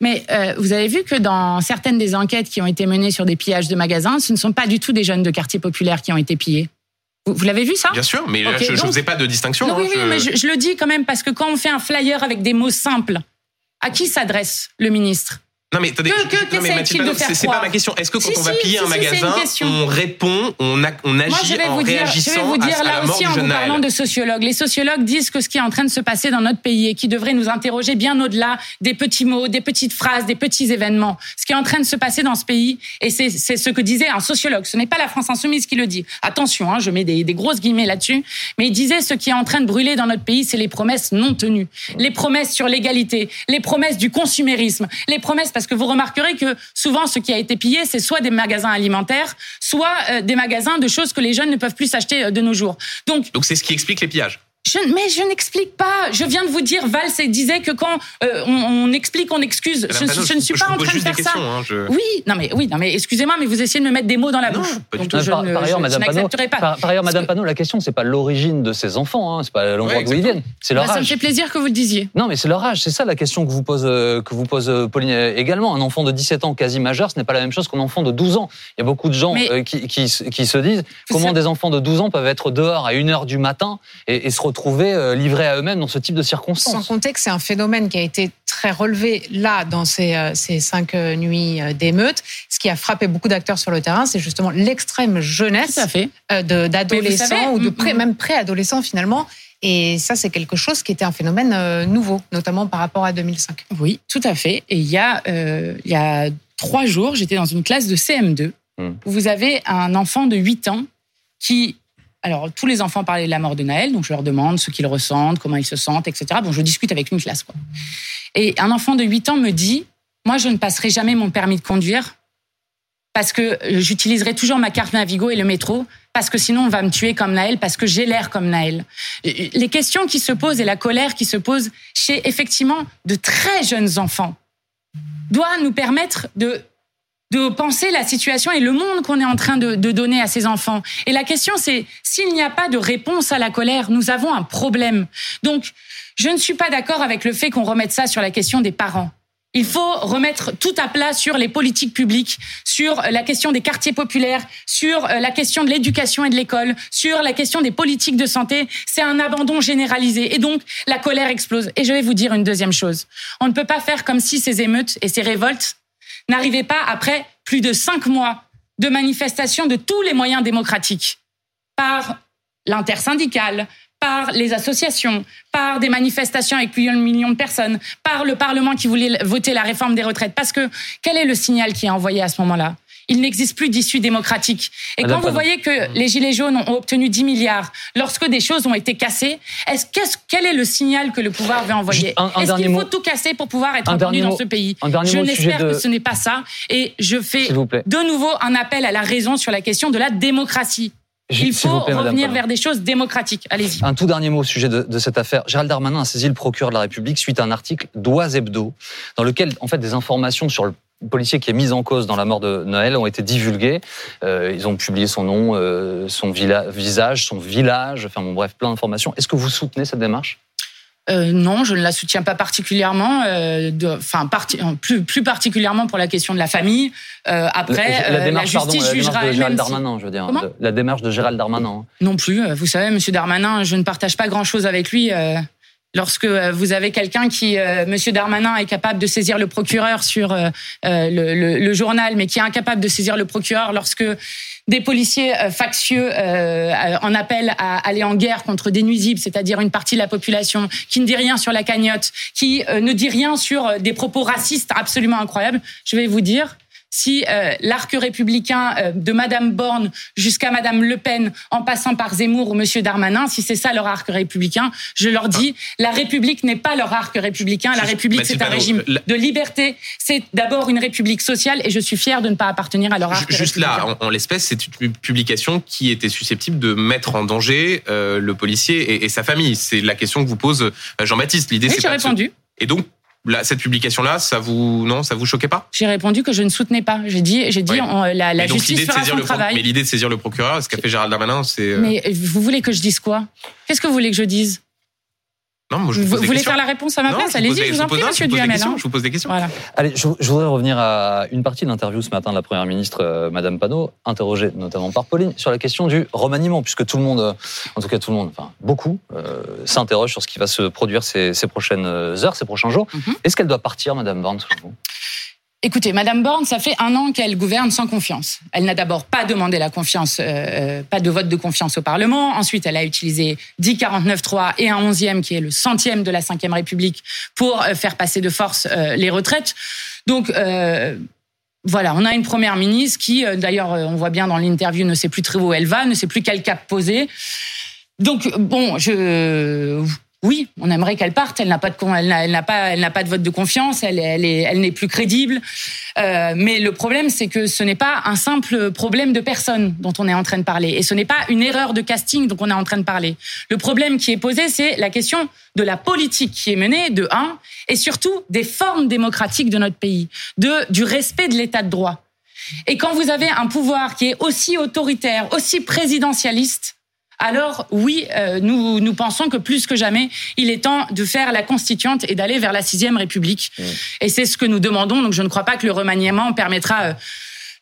Mais euh, vous avez vu que dans certaines des enquêtes qui ont été menées sur des pillages de magasins, ce ne sont pas du tout des jeunes de quartiers populaires qui ont été pillés. Vous, vous l'avez vu ça? Bien sûr, mais je ne faisais pas de distinction. Non, hein, oui, oui, mais je, je le dis quand même parce que quand on fait un flyer avec des mots simples, à qui s'adresse le ministre? Non mais attendez, Que- je- que- non, mais qu'essaye-t-il Mathilde de Panot, faire c'est pas ma question. Est-ce que quand Si, on va si, piller si, un si, magasin, on répond, on, a- on agit Moi, je vais en vous dire, je vais vous à, dire à là la mort aussi en vous parlant de sociologues. Les sociologues disent que ce qui est en train de se passer dans notre pays et qui devrait nous interroger bien au-delà des petits mots, des petites phrases, des petits événements. Ce qui est en train de se passer dans ce pays, et c'est c'est ce que disait un sociologue. Ce n'est pas la France insoumise qui le dit. Attention, hein, je mets des, des grosses guillemets là-dessus. Mais il disait ce qui est en train de brûler dans notre pays, c'est les promesses non tenues, les promesses sur l'égalité, les promesses du consumérisme, les promesses parce que vous remarquerez que souvent ce qui a été pillé, c'est soit des magasins alimentaires, soit euh, des magasins de choses que les jeunes ne peuvent plus s'acheter euh, de nos jours. Donc, Donc c'est ce qui explique les pillages. Je, mais je n'explique pas. Je viens de vous dire, Valls disait que quand euh, on, on explique, on excuse. Je, ne suis je pas en train de faire ça. hein, je- Oui, non mais oui, non mais excusez-moi, mais vous essayez de me mettre des mots dans la Non, bouche. Donc par, ailleurs, Madame Panot, pas. par, par ailleurs, Madame que- Panot, la question c'est pas l'origine de ces enfants, hein, c'est pas l'endroit Ouais, d'où ils viennent, c'est leur Bah, ça me âge. fait plaisir que vous le disiez. Non, mais c'est leur âge, c'est ça la question que vous pose euh, que vous pose euh, Pauline également. Un enfant de 17 ans quasi majeur, ce n'est pas la même chose qu'un enfant de 12 ans. Il y a beaucoup de gens qui, qui, se- qui se disent comment des enfants de 12 ans peuvent être dehors à 1 heure du matin et, et se retrouver euh, livrés à eux-mêmes dans ce type de Sans circonstances. compter que c'est un phénomène qui a été très relevé là dans ces, euh, ces cinq euh, nuits euh, d'émeutes. Ce qui a frappé beaucoup d'acteurs sur le terrain, c'est justement l'extrême jeunesse Tout à fait. euh, de- Mais vous d'adolescents ou de mm, pré, mm. même préadolescents finalement. Et ça, c'est quelque chose qui était un phénomène euh, nouveau, notamment par rapport à 2005. Oui, tout à fait. Et il y a, euh, il y a trois jours, j'étais dans une classe de CM2 Hmm. où vous avez un enfant de 8 ans qui... Alors, tous les enfants parlaient de la mort de Naël, donc je leur demande ce qu'ils ressentent, comment ils se sentent, etc. Bon, je discute avec une classe, quoi. Et un enfant de 8 ans me dit, moi, je ne passerai jamais mon permis de conduire parce que euh, j'utiliserai toujours ma carte Navigo et le métro, parce que sinon on va me tuer comme Naël, parce que j'ai l'air comme Naël. Euh, Les questions qui se posent et la colère qui se pose chez effectivement de très jeunes enfants doit nous permettre de de penser la situation et le monde qu'on est en train de, de donner à ces enfants. Et la question, c'est s'il n'y a pas de réponse à la colère, nous avons un problème. Donc, je ne suis pas d'accord avec le fait qu'on remette ça sur la question des parents. Il faut remettre tout à plat sur les politiques publiques, sur la question des quartiers populaires, sur euh, la question de l'éducation et de l'école, sur la question des politiques de santé. C'est un abandon généralisé et donc la colère explose. Et je vais vous dire une deuxième chose. On ne peut pas faire comme si ces émeutes et ces révoltes n'arrivaient pas après plus de cinq mois de manifestations de tous les moyens démocratiques par l'intersyndicale, par les associations, par des manifestations avec plusieurs millions de personnes, par le Parlement qui voulait voter la réforme des retraites. Parce que quel est le signal qui est envoyé à ce moment-là? Il n'existe plus d'issue démocratique. Et Madame quand vous voyez que les Gilets jaunes ont obtenu 10 milliards, lorsque des choses ont été cassées, est-ce, qu'est-ce- quel est le signal que le pouvoir veut envoyer Est-ce qu'il faut mot. tout casser pour pouvoir être entendu dans ce pays Je n'espère de- que ce n'est pas ça. Et je fais de nouveau un appel à la raison sur la question de la démocratie. Il faut plaît, revenir vers des choses démocratiques. Allez-y. Un tout dernier mot au sujet de, de cette affaire. Gérald Darmanin a saisi le procureur de la République suite à un article d'Oise Hebdo, dans lequel, en fait, des informations sur le policier qui est mis en cause dans la mort de Noël ont été divulgués. Euh, ils ont publié son nom, euh, son visage, son village, enfin bon bref, plein d'informations. Est-ce que vous soutenez cette démarche? Euh, non, je ne la soutiens pas particulièrement. Enfin, parti, plus, plus particulièrement pour la question de la famille. Après, la, démarche, la justice pardon, jugera la démarche de Gérald. Darmanin, je veux dire. De- la démarche de Gérald Darmanin. Non plus. Vous savez, Monsieur Darmanin, je ne partage pas grand-chose avec lui. Lorsque euh, vous avez quelqu'un qui, euh, Monsieur Darmanin, est capable de saisir le procureur sur euh, euh, le, journal, mais qui est incapable de saisir le procureur lorsque des policiers factieux euh, en appellent à aller en guerre contre des nuisibles, c'est-à-dire une partie de la population qui ne dit rien sur la cagnotte, qui ne dit rien sur des propos racistes absolument incroyables, je vais vous dire, si euh, l'arc républicain euh, de Madame Borne jusqu'à Madame Le Pen, en passant par Zemmour ou Monsieur Darmanin, si c'est ça leur arc républicain, je leur dis, la République n'est pas leur arc républicain. La République, c'est un régime de liberté. C'est d'abord une République sociale, et je suis fière de ne pas appartenir à leur arc Juste là, en, en l'espèce, c'est une publication qui était susceptible de mettre en danger euh, le policier et, et sa famille. C'est la question que vous pose Jean-Baptiste. L'idée, Oui, c'est j'ai répondu. Et donc, cette publication-là, ça vous non, ça vous choquait pas? J'ai répondu que je ne soutenais pas. J'ai dit, j'ai dit, Oui. on- la, la donc, justice fera son travail. Mais l'idée de saisir le procureur, ce qu'a fait Gérald Darmanin, c'est. euh, Mais vous voulez que je dise quoi? Qu'est-ce que vous voulez que je dise? Non, moi, je Vous voulez questions. faire la réponse à ma Non, place Allez-y, je vous en prie, Monsieur Duhamel. hein. Je vous pose des questions. Voilà. Allez, je, je voudrais revenir à une partie de l'interview ce matin de la Première ministre, euh, Madame Panot, interrogée notamment par Pauline, sur la question du remaniement, puisque tout le monde, euh, en tout cas tout le monde, enfin beaucoup, euh, s'interroge sur ce qui va se produire ces, ces prochaines heures, ces prochains jours. Mhm. Est-ce qu'elle doit partir, Madame vous? Écoutez, Madame Borne, ça fait un an qu'elle gouverne sans confiance. Elle n'a d'abord pas demandé la confiance, euh, euh, pas de vote de confiance au Parlement. Ensuite, elle a utilisé 10 49.3 et un onzième qui est le centième de la Cinquième République pour euh, faire passer de force euh, les retraites. Donc euh, voilà, on a une première ministre qui, euh, d'ailleurs, on voit bien dans l'interview, ne sait plus très où elle va, ne sait plus quel cap poser. Donc bon, je oui, on aimerait qu'elle parte. Elle n'a pas de elle n'a pas elle n'a pas de vote de confiance. Elle elle est elle n'est plus crédible. Euh, mais le problème, c'est que ce n'est pas un simple problème de personne dont on est en train de parler, et ce n'est pas une erreur de casting dont on est en train de parler. Le problème qui est posé, c'est la question de la politique qui est menée, de un, et surtout des formes démocratiques de notre pays, de du respect de l'état de droit. Et quand vous avez un pouvoir qui est aussi autoritaire, aussi présidentialiste, alors oui, euh, nous, nous pensons que plus que jamais, il est temps de faire la constituante et d'aller vers la sixième République. Et c'est ce que nous demandons. Donc je ne crois pas que le remaniement permettra euh,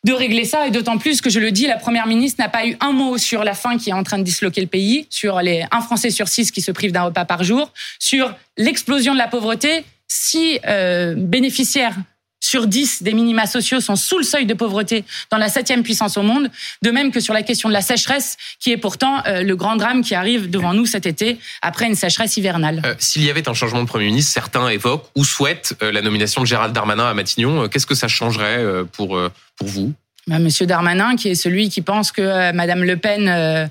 de régler ça. Et d'autant plus que je le dis, la première ministre n'a pas eu un mot sur la faim qui est en train de disloquer le pays, sur les un Français sur six qui se prive d'un repas par jour, sur l'explosion de la pauvreté. Si euh, bénéficiaires sur 10 des minima sociaux sont sous le seuil de pauvreté dans la septième puissance au monde, de même que sur la question de la sécheresse, qui est pourtant euh, le grand drame qui arrive devant nous cet été, après une sécheresse hivernale. Euh, S'il y avait un changement de Premier ministre, certains évoquent ou souhaitent euh, la nomination de Gérald Darmanin à Matignon. Qu'est-ce que ça changerait pour, pour vous? Bah, Monsieur Darmanin, qui est celui qui pense que Madame Le Pen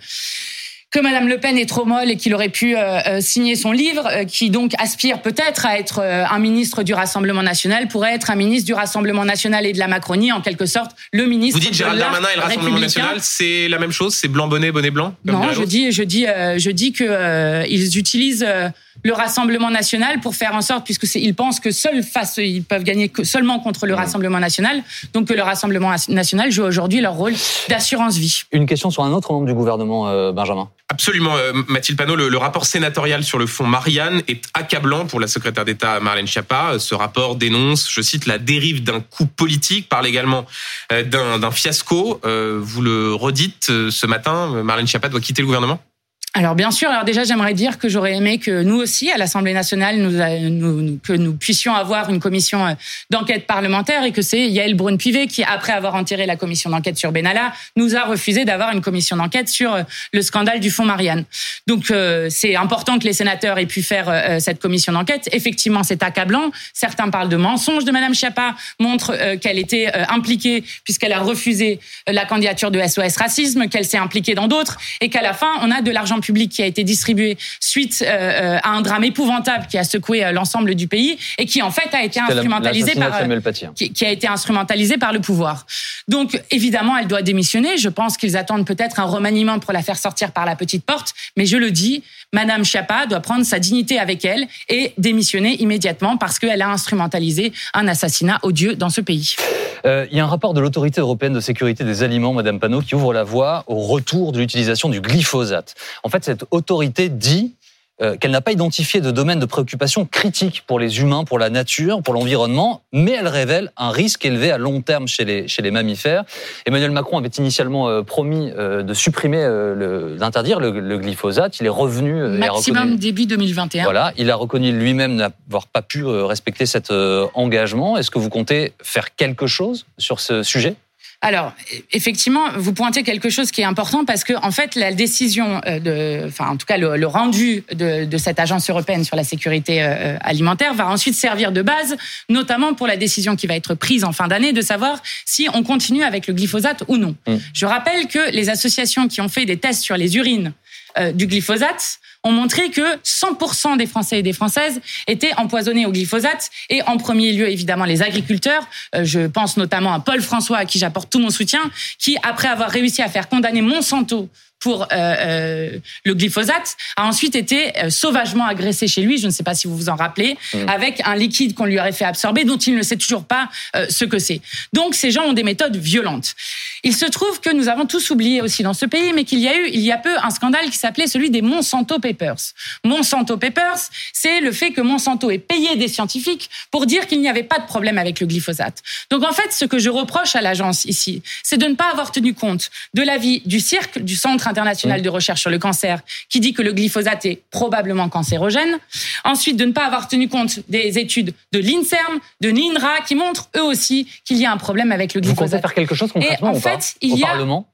que Madame Le Pen est trop molle et qu'il aurait pu euh, euh, signer son livre, euh, qui donc aspire peut-être à être euh, un ministre du Rassemblement national, pourrait être un ministre du Rassemblement national et de la Macronie, en quelque sorte le ministre. Vous dites de Gérald Darmanin et le Rassemblement national, c'est la même chose C'est blanc bonnet, bonnet blanc Non, je dis, je dis, je dis que ils utilisent le Rassemblement national pour faire en sorte, puisque c'est, ils pensent que seuls face, ils peuvent gagner que seulement contre le Rassemblement national, donc que le Rassemblement national joue aujourd'hui leur rôle d'assurance vie. Une question sur un autre membre du gouvernement, euh, Benjamin. Absolument, euh, Mathilde Panot, le, le rapport sénatorial sur le fonds Marianne est accablant pour la secrétaire d'État Marlène Schiappa. Ce rapport dénonce, je cite, la dérive d'un coup politique, parle également euh, d'un d'un fiasco. Euh, vous le redites euh, ce matin, Marlène Schiappa doit quitter le gouvernement? Alors bien sûr, alors déjà j'aimerais dire que j'aurais aimé que nous aussi à l'Assemblée nationale nous, nous- que nous puissions avoir une commission euh, d'enquête parlementaire et que c'est Yael Braun-Pivet qui après avoir enterré la commission d'enquête sur Benalla nous a refusé d'avoir une commission d'enquête sur euh, le scandale du fonds Marianne. Donc euh, c'est important que les sénateurs aient pu faire euh, cette commission d'enquête. Effectivement, c'est accablant. Certains parlent de mensonges de Madame Schiappa, montrent euh, qu'elle était euh, impliquée puisqu'elle a refusé euh, la candidature de SOS Racisme, qu'elle s'est impliquée dans d'autres et qu'à la fin on a de l'argent public qui a été distribué suite euh, à un drame épouvantable qui a secoué l'ensemble du pays et qui en fait a été instrumentalisé par qui, qui, a été instrumentalisé par le pouvoir. Donc évidemment, elle doit démissionner. Je pense qu'ils attendent peut-être un remaniement pour la faire sortir par la petite porte, mais je le dis, Madame Chiappa doit prendre sa dignité avec elle et démissionner immédiatement parce qu'elle a instrumentalisé un assassinat odieux dans ce pays. Euh, il y a un rapport de l'autorité européenne de sécurité des aliments, Madame Panot, qui ouvre la voie au retour de l'utilisation du glyphosate. En fait, cette autorité dit euh, qu'elle n'a pas identifié de domaine de préoccupation critique pour les humains, pour la nature, pour l'environnement, mais elle révèle un risque élevé à long terme chez les, chez les mammifères. Emmanuel Macron avait initialement euh, promis euh, de supprimer, d'interdire le, glyphosate. Il est revenu. Maximum début 2021. Voilà, il a reconnu lui-même n'avoir pas pu respecter cet engagement. Est-ce que vous comptez faire quelque chose sur ce sujet? Alors, effectivement, vous pointez quelque chose qui est important parce que, en fait, la décision euh, de, enfin, en tout cas, le, rendu de, cette agence européenne sur la sécurité euh, alimentaire va ensuite servir de base, notamment pour la décision qui va être prise en fin d'année de savoir si on continue avec le glyphosate ou non. Mmh. Je rappelle que les associations qui ont fait des tests sur les urines euh, du glyphosate ont montré que 100% des Français et des Françaises étaient empoisonnés au glyphosate et en premier lieu évidemment les agriculteurs. Euh, je pense notamment à Paul François à qui j'apporte tout mon soutien, qui après avoir réussi à faire condamner Monsanto pour euh, euh, le glyphosate, a ensuite été euh, sauvagement agressé chez lui, je ne sais pas si vous vous en rappelez, mmh. avec un liquide qu'on lui aurait fait absorber, dont il ne sait toujours pas ce que c'est. Donc ces gens ont des méthodes violentes. Il se trouve que nous avons tous oublié aussi dans ce pays, mais qu'il y a eu il y a peu un scandale qui s'appelait celui des Monsanto Papers. Monsanto Papers, c'est le fait que Monsanto ait payé des scientifiques pour dire qu'il n'y avait pas de problème avec le glyphosate. Donc en fait, ce que je reproche à l'agence ici, c'est de ne pas avoir tenu compte de l'avis du cirque, du centre international de recherche sur le cancer qui dit que le glyphosate est probablement cancérogène. Ensuite, de ne pas avoir tenu compte des études de l'INSERM, de l'INRA qui montrent eux aussi qu'il y a un problème avec le glyphosate. Vous comptez faire quelque chose concrètement Et en fait, il y a Parlement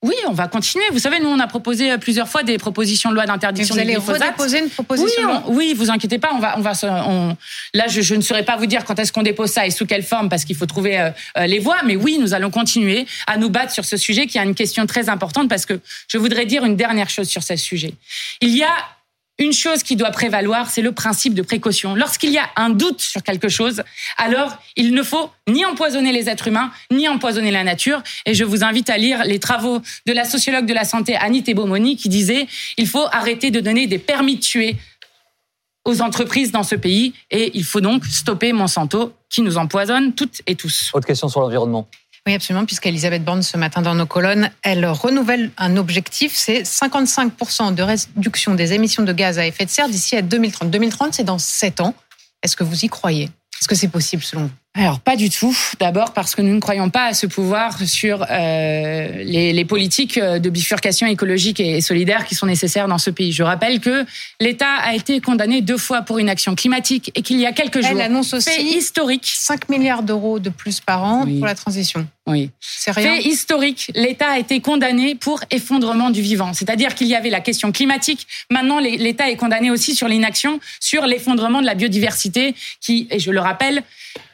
oui, on va continuer. Vous savez, nous, on a proposé euh, plusieurs fois des propositions de loi d'interdiction du glyphosate. Vous allez une proposition Oui, oui, vous inquiétez pas. On va, on va, on... là, je, je, ne saurais pas vous dire quand est-ce qu'on dépose ça et sous quelle forme, parce qu'il faut trouver euh, euh, les voies. Mais oui, nous allons continuer à nous battre sur ce sujet, qui a une question très importante, parce que je voudrais dire une dernière chose sur ce sujet. Il y a une chose qui doit prévaloir, c'est le principe de précaution. Lorsqu'il y a un doute sur quelque chose, alors il ne faut ni empoisonner les êtres humains, ni empoisonner la nature. Et je vous invite à lire les travaux de la sociologue de la santé Annie Tebomoni qui disait il faut arrêter de donner des permis de tuer aux entreprises dans ce pays et il faut donc stopper Monsanto qui nous empoisonne toutes et tous. Autre question sur l'environnement. Oui, absolument, puisqu'Elisabeth Borne, ce matin dans nos colonnes, elle renouvelle un objectif, c'est 55% de réduction des émissions de gaz à effet de serre d'ici à 2030. 2030, c'est dans 7 ans. Est-ce que vous y croyez? Est-ce que c'est possible selon vous? Alors pas du tout. D'abord parce que nous ne croyons pas à ce pouvoir sur euh, les, les, politiques de bifurcation écologique et solidaire qui sont nécessaires dans ce pays. Je rappelle que l'État a été condamné deux fois pour une action climatique et qu'il y a quelques jours, Elle annonce aussi fait historique, 5 milliards d'euros de plus par an pour la transition. Oui. C'est rien. Fait historique. L'État a été condamné pour effondrement du vivant. C'est-à-dire qu'il y avait la question climatique. Maintenant, l'État est condamné aussi sur l'inaction, sur l'effondrement de la biodiversité, qui, et je le rappelle,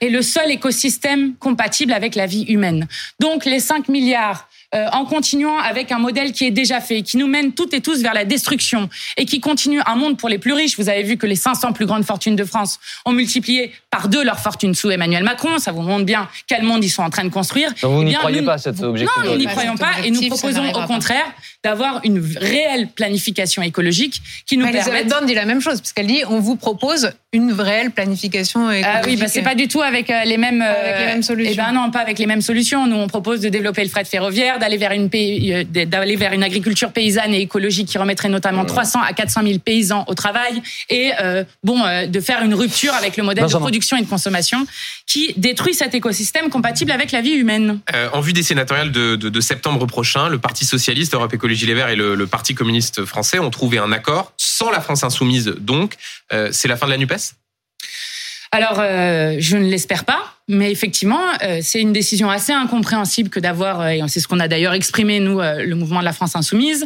est le seul écosystème compatible avec la vie humaine. Donc, les 5 milliards euh, en continuant avec un modèle qui est déjà fait, qui nous mène toutes et tous vers la destruction et qui continue un monde pour les plus riches. Vous avez vu que les 500 plus grandes fortunes de France ont multiplié par deux leur fortune sous Emmanuel Macron. Ça vous montre bien quel monde ils sont en train de construire. vous eh n'y croyez pas à cet objectif Non, nous n'y croyons pas et nous proposons au contraire d'avoir une réelle planification écologique qui nous permette... Elisabeth dit la même chose, puisqu'elle dit on vous propose une réelle planification écologique. Ah oui, bah c'est pas du tout avec euh, les mêmes, avec les mêmes solutions. Eh ben non, pas avec les mêmes solutions. Nous, on propose de développer le fret ferroviaire, d'aller vers une euh, d'aller vers une agriculture paysanne et écologique qui remettrait notamment 300 à 400 000 paysans au travail et euh, bon de faire une rupture avec le modèle de production et de consommation qui détruit cet écosystème compatible avec la vie humaine. en vue des sénatoriales de, de, de, septembre prochain, le Parti socialiste, Europe Écologie Gilles Verts et le, Parti communiste français ont trouvé un accord, sans la France insoumise donc. Euh, c'est la fin de la NUPES? Alors, euh, je ne l'espère pas, mais effectivement, euh, c'est une décision assez incompréhensible que d'avoir, et c'est ce qu'on a d'ailleurs exprimé, nous, le mouvement de la France insoumise,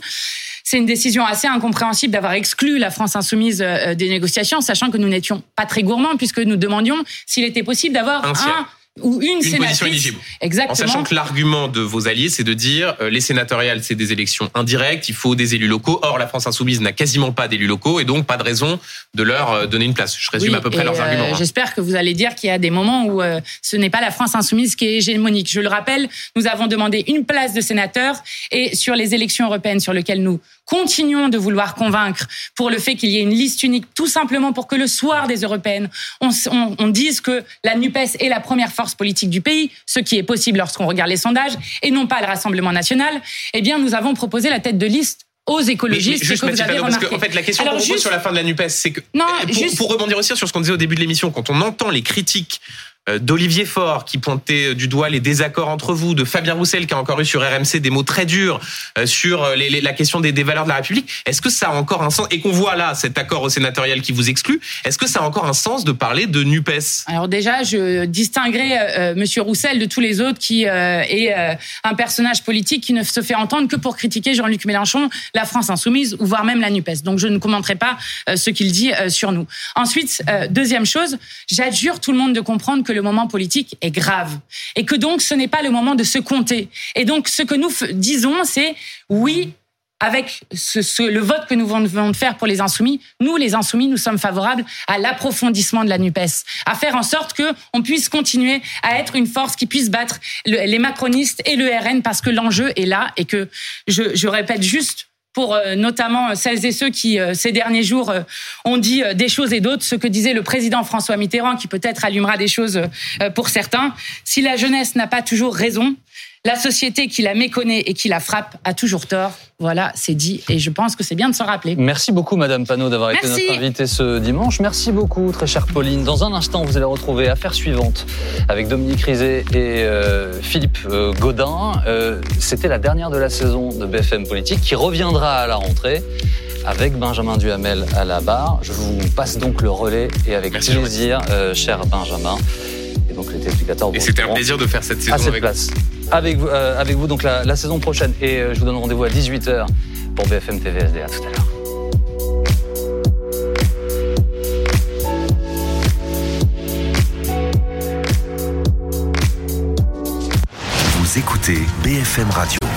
c'est une décision assez incompréhensible d'avoir exclu la France insoumise des négociations, sachant que nous n'étions pas très gourmands, puisque nous demandions s'il était possible d'avoir un ou une, Une sénatrice. éligible. En Exactement. sachant que l'argument de vos alliés, c'est de dire euh, les sénatoriales, c'est des élections indirectes, il faut des élus locaux. Or, la France insoumise n'a quasiment pas d'élus locaux et donc pas de raison de leur euh, donner une place. Je résume Oui, à peu près leurs euh, arguments. hein. J'espère que vous allez dire qu'il y a des moments où euh, ce n'est pas la France insoumise qui est hégémonique. Je le rappelle, nous avons demandé une place de sénateur et sur les élections européennes sur lesquelles nous continuons de vouloir convaincre pour le fait qu'il y ait une liste unique, tout simplement pour que le soir des européennes, on, s- on- on dise que la NUPES est la première force politique du pays, ce qui est possible lorsqu'on regarde les sondages, et non pas le Rassemblement national, eh bien nous avons proposé la tête de liste aux Mais- mais écologistes, juste, et que vous avez parce que, en fait, la question qu'on juste- sur la fin de la NUPES, c'est que, Non, euh, pour, juste- pour rebondir aussi sur ce qu'on disait au début de l'émission, quand on entend les critiques d'Olivier Faure qui pointait du doigt les désaccords entre vous, de Fabien Roussel qui a encore eu sur RMC des mots très durs euh, sur euh, la question des, valeurs de la République, est-ce que ça a encore un sens? Et qu'on voit là cet accord au sénatorial qui vous exclut, est-ce que ça a encore un sens de parler de NUPES? Alors déjà, je distinguerai euh, euh, Monsieur Roussel de tous les autres qui euh, est euh, un personnage politique qui ne se fait entendre que pour critiquer Jean-Luc Mélenchon, la France insoumise ou voire même la Nupes. Donc je ne commenterai pas euh, ce qu'il dit euh, sur nous. Ensuite, euh, deuxième chose, j'adjure tout le monde de comprendre que le moment politique est grave et que donc ce n'est pas le moment de se compter. Et donc ce que nous disons, c'est oui, avec ce, le vote que nous venons de faire pour les insoumis, nous, les insoumis, nous sommes favorables à l'approfondissement de la NUPES, à faire en sorte que on puisse continuer à être une force qui puisse battre le- les macronistes et le RN parce que l'enjeu est là et que je répète juste pour euh, notamment euh, celles et ceux qui, euh, ces derniers jours, ont dit des choses et d'autres, ce que disait le président François Mitterrand, qui peut-être allumera des choses pour certains. Si la jeunesse n'a pas toujours raison, la société qui la méconnaît et qui la frappe a toujours tort. Voilà, c'est dit et je pense que c'est bien de s'en rappeler. Merci beaucoup, Madame Panot, d'avoir été notre invitée ce dimanche. Merci beaucoup, très chère Pauline. Dans un instant, vous allez retrouver Affaire suivante avec Dominique Rizet et euh, Philippe euh, Godin. Euh, C'était la dernière de la saison de BFM Politique qui reviendra à la rentrée avec Benjamin Duhamel à la barre. Je vous passe donc le relais et avec Merci, plaisir, euh, cher Benjamin. Et donc les téléspectateurs Et c'était un plaisir de faire cette à saison cette avec place. Avec vous, euh, avec vous donc la, la saison prochaine. Et euh, je vous donne rendez-vous à 18h pour BFM TVSD. À tout à l'heure. Vous écoutez BFM Radio.